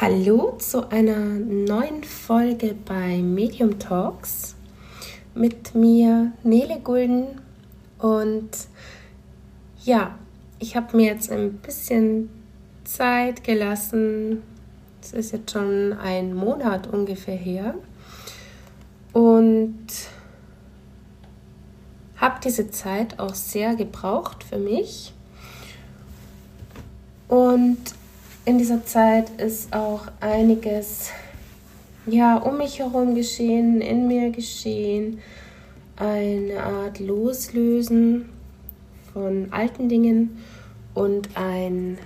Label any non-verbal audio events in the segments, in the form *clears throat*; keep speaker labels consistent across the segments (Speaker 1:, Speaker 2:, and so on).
Speaker 1: Hallo zu einer neuen Folge bei Medium Talks. Mit mir Nele Gulden und ja, ich habe mir jetzt ein bisschen Zeit gelassen. Es ist jetzt schon ein Monat ungefähr her. Und habe diese Zeit auch sehr gebraucht für mich. Und in dieser Zeit ist auch einiges ja um mich herum geschehen, in mir geschehen, eine Art Loslösen von alten Dingen und ein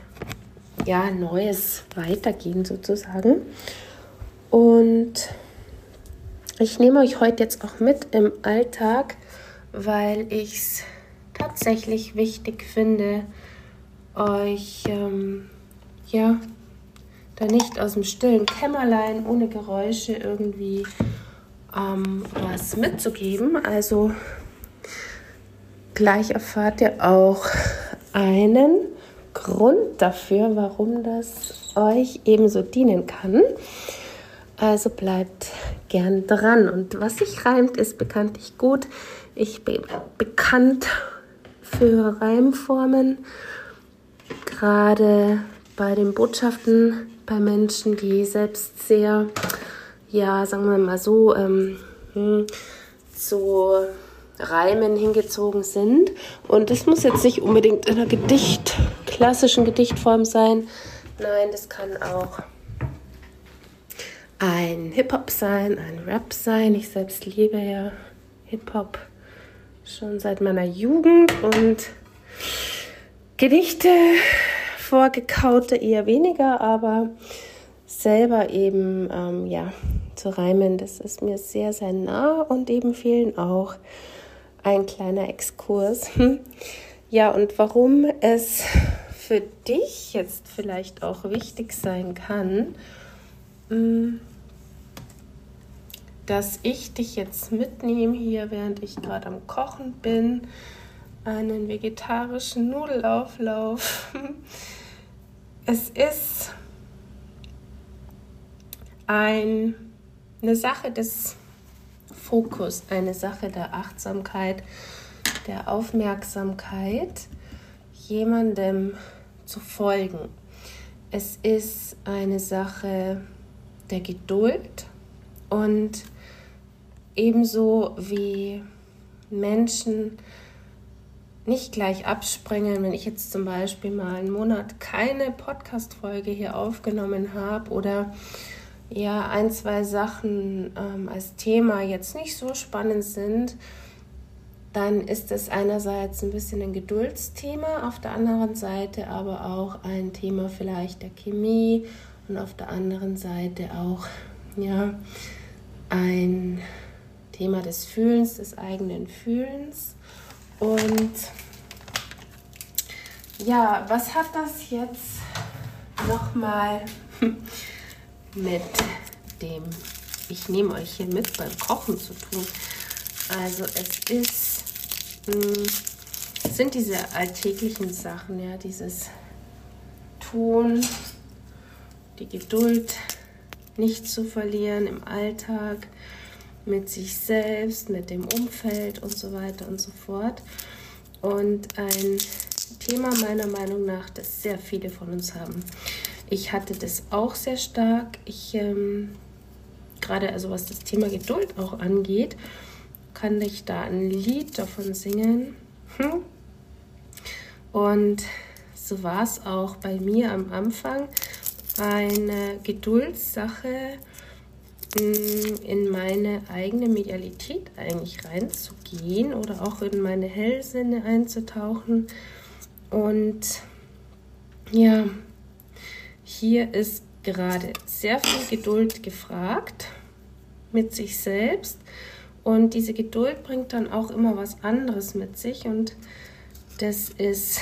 Speaker 1: ja neues Weitergehen sozusagen. Und ich nehme euch heute jetzt auch mit im Alltag, weil ich es tatsächlich wichtig finde, euch ähm, ja, da nicht aus dem stillen Kämmerlein ohne Geräusche irgendwie ähm, was mitzugeben. Also gleich erfahrt ihr auch einen Grund dafür, warum das euch ebenso dienen kann. Also bleibt gern dran. Und was sich reimt, ist bekanntlich gut. Ich bin bekannt für Reimformen. Gerade bei den Botschaften bei Menschen, die selbst sehr, ja, sagen wir mal so, ähm, hm, Reimen hingezogen sind. Und das muss jetzt nicht unbedingt in einer Gedicht, klassischen Gedichtform sein. Nein, das kann auch ein Hip-Hop sein, ein Rap sein. Ich selbst liebe ja Hip-Hop schon seit meiner Jugend und Gedichte vorgekaute eher weniger, aber selber eben ähm, ja zu reimen, das ist mir sehr, sehr nah und eben fehlen auch ein kleiner Exkurs. *laughs* Ja, und warum es für dich jetzt vielleicht auch wichtig sein kann, mm, dass ich dich jetzt mitnehme hier, während ich gerade am Kochen bin, einen vegetarischen Nudelauflauf. Es ist ein, eine Sache des Fokus, eine Sache der Achtsamkeit, der Aufmerksamkeit, jemandem zu folgen. Es ist eine Sache der Geduld und ebenso wie Menschen nicht gleich abspringen, wenn ich jetzt zum Beispiel mal einen Monat keine Podcast-Folge hier aufgenommen habe oder ja ein, zwei Sachen ähm, als Thema jetzt nicht so spannend sind, dann ist es einerseits ein bisschen ein Geduldsthema, auf der anderen Seite aber auch ein Thema vielleicht der Chemie und auf der anderen Seite auch ja ein Thema des Fühlens, des eigenen Fühlens. Und ja, was hat das jetzt nochmal *laughs* mit dem, ich nehme euch hier mit beim Kochen zu tun? Also es ist, mh, sind diese alltäglichen Sachen, ja, dieses Tun, die Geduld nicht zu verlieren im Alltag, mit sich selbst, mit dem Umfeld und so weiter und so fort. Und ein Thema meiner Meinung nach, das sehr viele von uns haben. Ich hatte das auch sehr stark. Ich ähm, gerade also was das Thema Geduld auch angeht, kann ich da ein Lied davon singen. Hm. Und so war es auch bei mir am Anfang eine Geduldssache in meine eigene Medialität eigentlich reinzugehen oder auch in meine Hellsinne einzutauchen. Und ja, hier ist gerade sehr viel Geduld gefragt mit sich selbst. Und diese Geduld bringt dann auch immer was anderes mit sich. Und das ist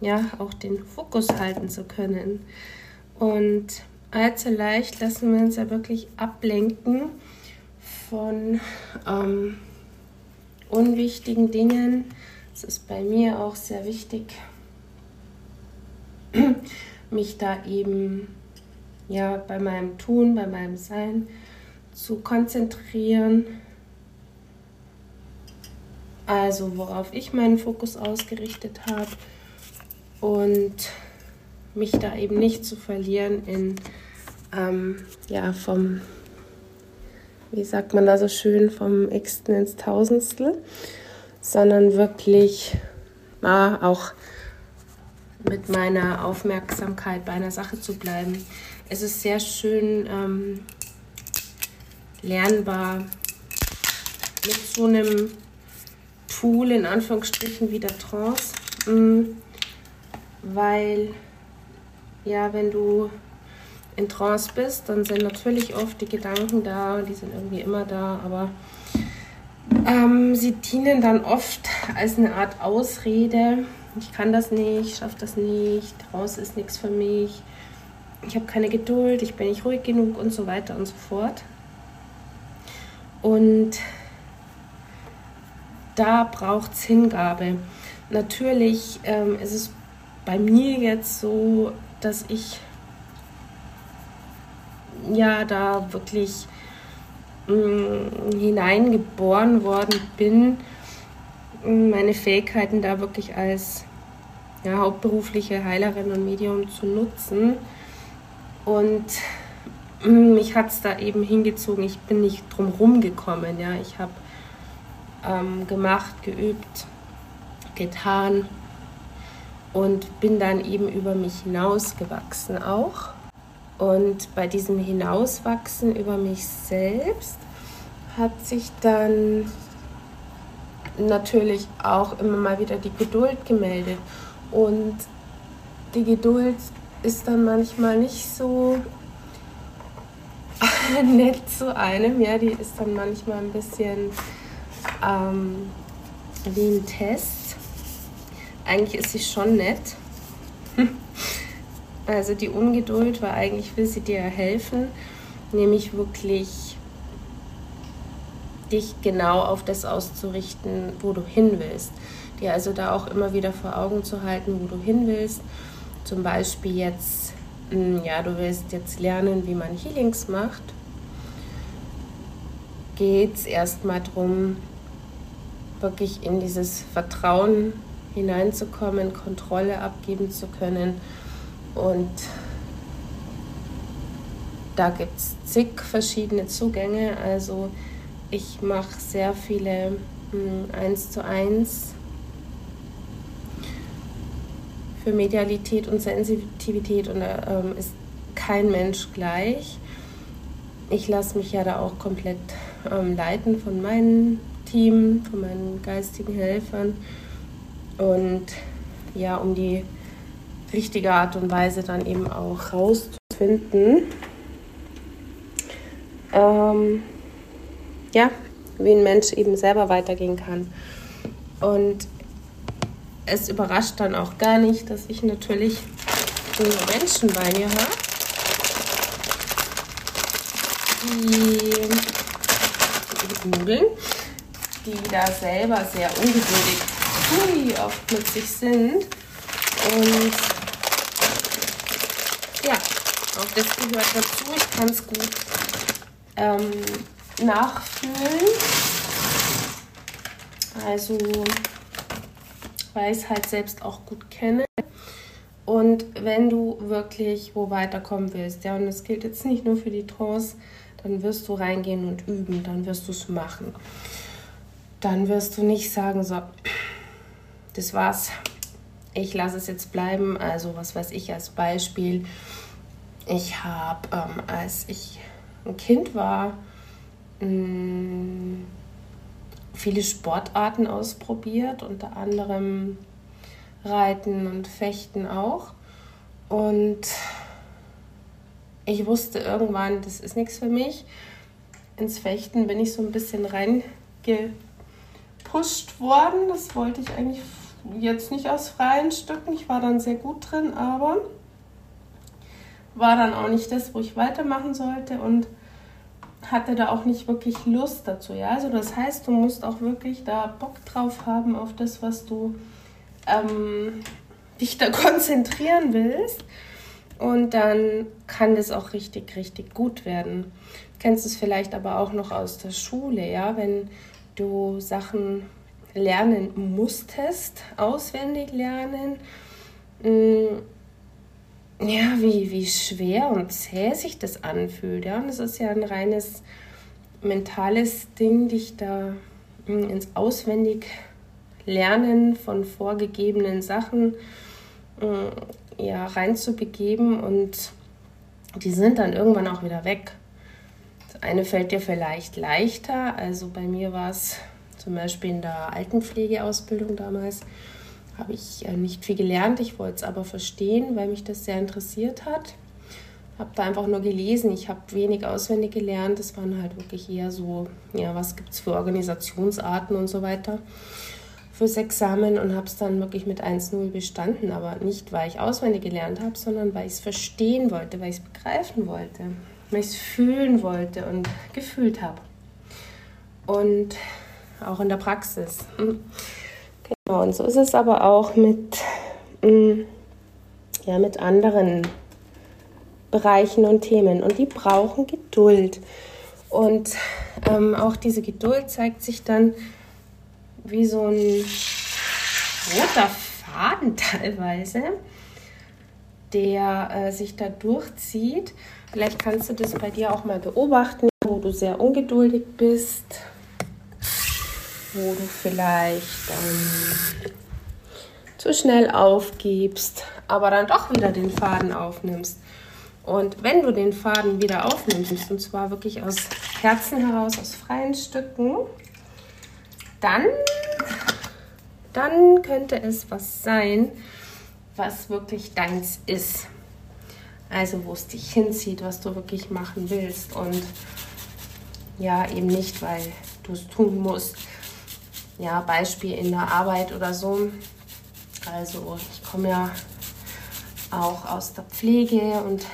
Speaker 1: ja auch den Fokus halten zu können. Und allzu leicht lassen wir uns ja wirklich ablenken von ähm, unwichtigen Dingen. Es ist bei mir auch sehr wichtig, *clears throat* mich da eben ja, bei meinem Tun, bei meinem Sein zu konzentrieren. Also worauf ich meinen Fokus ausgerichtet habe und mich da eben nicht zu verlieren in, ähm, ja, vom, wie sagt man da so schön, vom Xten ins Tausendstel, sondern wirklich ja, auch mit meiner Aufmerksamkeit bei einer Sache zu bleiben. Es ist sehr schön ähm, lernbar mit so einem Tool in Anführungsstrichen wie der Trance, mm, weil ja, wenn du in Trance bist, dann sind natürlich oft die Gedanken da, die sind irgendwie immer da, aber ähm, sie dienen dann oft als eine Art Ausrede. Ich kann das nicht, ich schaffe das nicht, raus ist nichts für mich, ich habe keine Geduld, ich bin nicht ruhig genug und so weiter und so fort. Und da braucht es Hingabe. Natürlich ähm, ist es bei mir jetzt so, dass ich ja da wirklich mh, hineingeboren worden bin, meine Fähigkeiten da wirklich als ja, hauptberufliche Heilerin und Medium zu nutzen. Und mich hat es da eben hingezogen. Ich bin nicht drum rumgekommen. Ja. Ich habe ähm, gemacht, geübt, getan und bin dann eben über mich hinausgewachsen auch. Und bei diesem Hinauswachsen über mich selbst hat sich dann natürlich auch immer mal wieder die Geduld gemeldet. Und die Geduld ist dann manchmal nicht so *laughs* nett zu einem. Ja, die ist dann manchmal ein bisschen ähm, wie ein Test. Eigentlich ist sie schon nett. *laughs* Also die Ungeduld war eigentlich, will sie dir helfen, nämlich wirklich dich genau auf das auszurichten, wo du hin willst. Dir also da auch immer wieder vor Augen zu halten, wo du hin willst. Zum Beispiel jetzt, hm, ja, du willst jetzt lernen, wie man Healings macht. Geht es erstmal darum, wirklich in dieses Vertrauen hineinzukommen, Kontrolle abgeben zu können. Und da gibt es zig verschiedene Zugänge. Also ich mache sehr viele mh, 1 zu 1 für Medialität und Sensitivität und ähm, ist kein Mensch gleich. Ich lasse mich ja da auch komplett ähm, leiten von meinen Team, von meinen geistigen Helfern. Und ja, um die richtige Art und Weise dann eben auch rauszufinden, ähm, ja, wie ein Mensch eben selber weitergehen kann. Und es überrascht dann auch gar nicht, dass ich natürlich Menschen bei mir habe, die Nudeln die da selber sehr ungeduldig oft mit sich sind. Und auch das gehört dazu. Ich kann es gut ähm, nachfühlen. Also, weil ich es halt selbst auch gut kenne. Und wenn du wirklich wo weiterkommen willst, ja, und das gilt jetzt nicht nur für die Trance, dann wirst du reingehen und üben, dann wirst du es machen dann wirst du nicht sagen, so, das war's, ich lasse es jetzt bleiben. Also was weiß ich als Beispiel. Ich habe, ähm, als ich ein Kind war, mh, mm, viele Sportarten ausprobiert, unter anderem Reiten und Fechten auch. Und ich wusste irgendwann, das ist nichts für mich. Ins Fechten bin ich so ein bisschen reinge gepusht worden. Das wollte ich eigentlich jetzt nicht aus freien Stücken. Ich war dann sehr gut drin, aber war dann auch nicht das, wo ich weitermachen sollte und hatte da auch nicht wirklich Lust dazu. Ja, also das heißt, du musst auch wirklich da Bock drauf haben auf das, was du ähm, dich da *laughs* konzentrieren willst. und dann kann das auch richtig, richtig gut werden. Du kennst es vielleicht aber auch noch aus der Schule, ja, wenn du Sachen lernen musstest, auswendig lernen. Ja, wie, wie schwer und zäh sich das anfühlt. Ja? Und das ist ja ein reines mentales Ding, dich da mm, ins auswendig Lernen von vorgegebenen Sachen mm, ja, reinzubegeben und die sind dann irgendwann auch wieder weg. Das eine fällt dir vielleicht leichter, also bei mir war es zum Beispiel in der Altenpflegeausbildung damals, habe ich äh, nicht viel gelernt, ich wollte es aber verstehen, weil mich das sehr interessiert hat. Habe da einfach nur gelesen, ich habe wenig auswendig gelernt, das waren halt wirklich eher so, ja, was gibt es für Organisationsarten und so weiter fürs Examen und habe es dann wirklich mit 1-0 bestanden. Aber nicht, weil ich auswendig gelernt habe, sondern weil ich es verstehen wollte, weil ich es begreifen wollte, weil ich es fühlen wollte und gefühlt habe. Und auch in der Praxis. Genau, und so ist es aber auch mit, hm, ja, mit anderen Bereichen und Themen. Und die brauchen Geduld. Und ähm, auch diese Geduld zeigt sich dann wie so ein roter Faden *laughs* teilweise, der äh, sich da durchzieht. Vielleicht kannst du das bei dir auch mal beobachten, wo du sehr ungeduldig bist, wo du vielleicht ähm, zu schnell aufgibst, aber dann doch wieder den Faden aufnimmst. Und wenn du den Faden wieder aufnimmst, und zwar wirklich aus Herzen heraus, aus freien Stücken, dann, dann könnte es was sein, was wirklich deins ist. Also wo es dich hinzieht, was du wirklich machen willst. Und ja, eben nicht, weil du es tun musst. Ja, Beispiel in der Arbeit oder so. Also ich komme ja auch aus der Pflege und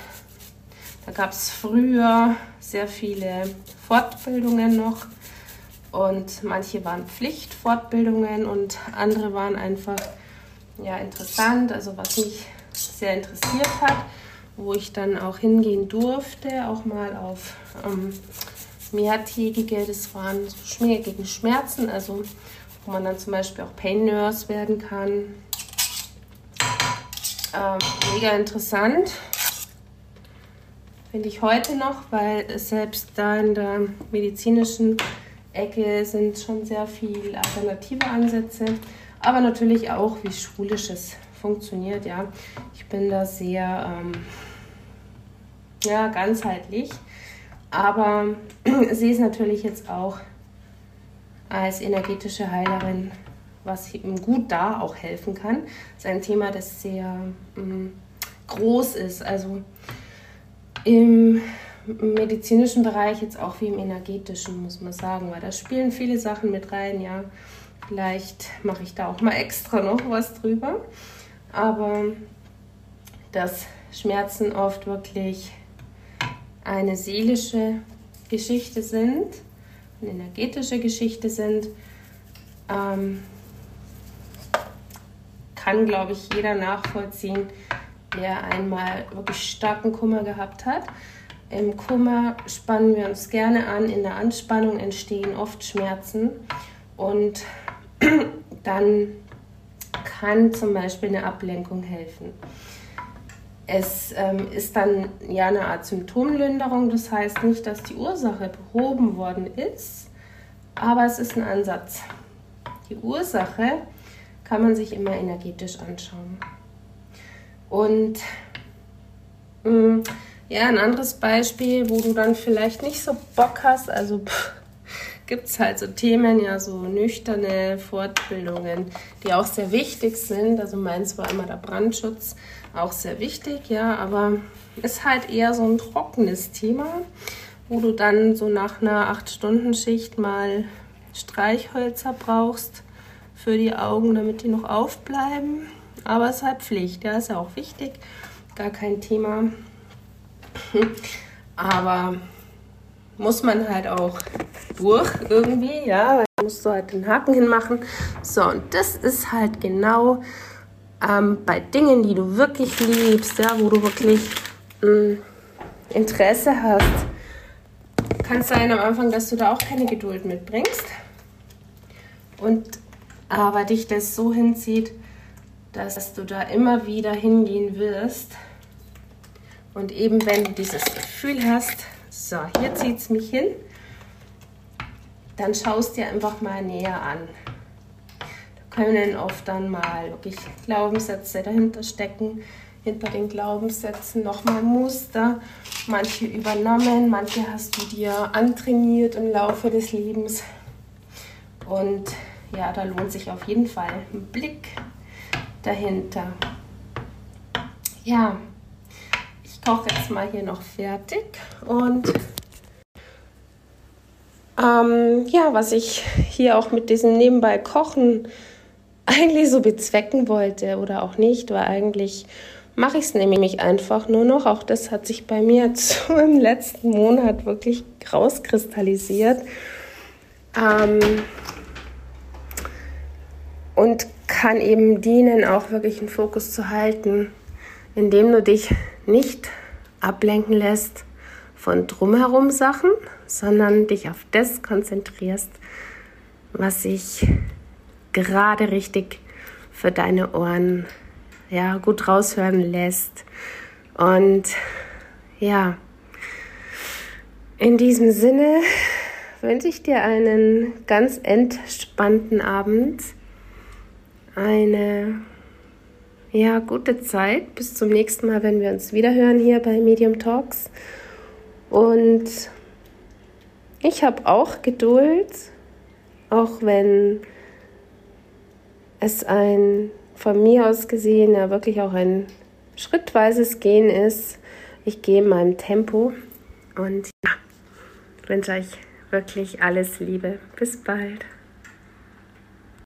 Speaker 1: da gab es früher sehr viele Fortbildungen noch und manche waren Pflichtfortbildungen und andere waren einfach ja, interessant, also was mich sehr interessiert hat, wo ich dann auch hingehen durfte, auch mal auf ähm, mehrtägige, das waren so Schmier gegen Schmerzen, also wo man dann zum Beispiel auch Pain Nurse werden kann. Ähm, mega interessant. Finde ich heute noch, weil selbst da in der medizinischen Ecke sind schon sehr viele alternative Ansätze, aber natürlich auch, wie schulisches funktioniert. Ja, ich bin da sehr ähm, ja, ganzheitlich, aber *clears throat* sehe es natürlich jetzt auch als energetische Heilerin, was ihm gut da auch helfen kann. Das ist ein Thema, das sehr ähm, groß ist. Also im medizinischen Bereich jetzt auch wie im energetischen, muss man sagen, weil da spielen viele Sachen mit rein, ja. Vielleicht mache ich da auch mal extra noch was drüber. Aber dass Schmerzen oft wirklich eine seelische Geschichte sind, eine energetische Geschichte sind, ähm, kann, glaube ich, jeder nachvollziehen, der einmal wirklich starken Kummer gehabt hat. Im Kummer spannen wir uns gerne an, in der Anspannung entstehen oft Schmerzen und *clears throat* dann kann zum Beispiel eine Ablenkung helfen. Es ähm, ist dann ja eine Art Symptomlinderung, das heißt nicht, dass die Ursache behoben worden ist, aber es ist ein Ansatz. Die Ursache kann man sich immer energetisch anschauen. Und mh, mm, ja, ein anderes Beispiel, wo du dann vielleicht nicht so Bock hast, also gibt es halt so Themen, ja, so nüchterne Fortbildungen, die auch sehr wichtig sind. Also meins war immer der Brandschutz, auch sehr wichtig, ja, aber ist halt eher so ein trockenes Thema, wo du dann so nach einer 8-Stunden-Schicht mal Streichhölzer brauchst für die Augen, damit die noch aufbleiben. Aber es ist halt Pflicht, ja, ist ja auch wichtig, gar kein Thema. *laughs* Aber muss man halt auch durch irgendwie, ja, weil musst du halt den Haken hinmachen. So, und das ist halt genau ähm, bei Dingen, die du wirklich liebst, ja, wo du wirklich mh, mm, Interesse hast, kann es sein am Anfang, dass du da auch keine Geduld mitbringst. Und aber dich das so hinzieht, dass du da immer wieder hingehen wirst. Und eben wenn du dieses Gefühl hast, so, hier zieht es mich hin, dann schaust dir einfach mal näher an. Können oft dann mal wirklich Glaubenssätze dahinter stecken, hinter den Glaubenssätzen nochmal Muster, manche übernommen, manche hast du dir antrainiert im Laufe des Lebens. Und ja, da lohnt sich auf jeden Fall ein Blick dahinter. Ja, ich koche jetzt mal hier noch fertig und ähm, ja, was ich hier auch mit diesem nebenbei Kochen eigentlich so bezwecken wollte oder auch nicht, war eigentlich mache ich es nämlich einfach nur noch. Auch das hat sich bei mir *laughs* im letzten Monat wirklich rauskristallisiert. Ähm, und kann eben dienen, auch wirklich einen Fokus zu halten, indem du dich nicht ablenken lässt von drumherum Sachen, sondern dich auf das konzentrierst, was sich gerade richtig für deine Ohren ja, gut raushören lässt. Und ja, in diesem Sinne wünsche ich dir einen ganz entspannten Abend, eine ja, gute Zeit. Bis zum nächsten Mal, wenn wir uns wieder hören hier bei Medium Talks. Und ich habe auch Geduld, auch wenn es ein von mir aus gesehen ja wirklich auch ein schrittweises Gehen ist. Ich gehe in meinem Tempo und ja, wünsche euch wirklich alles Liebe. Bis bald.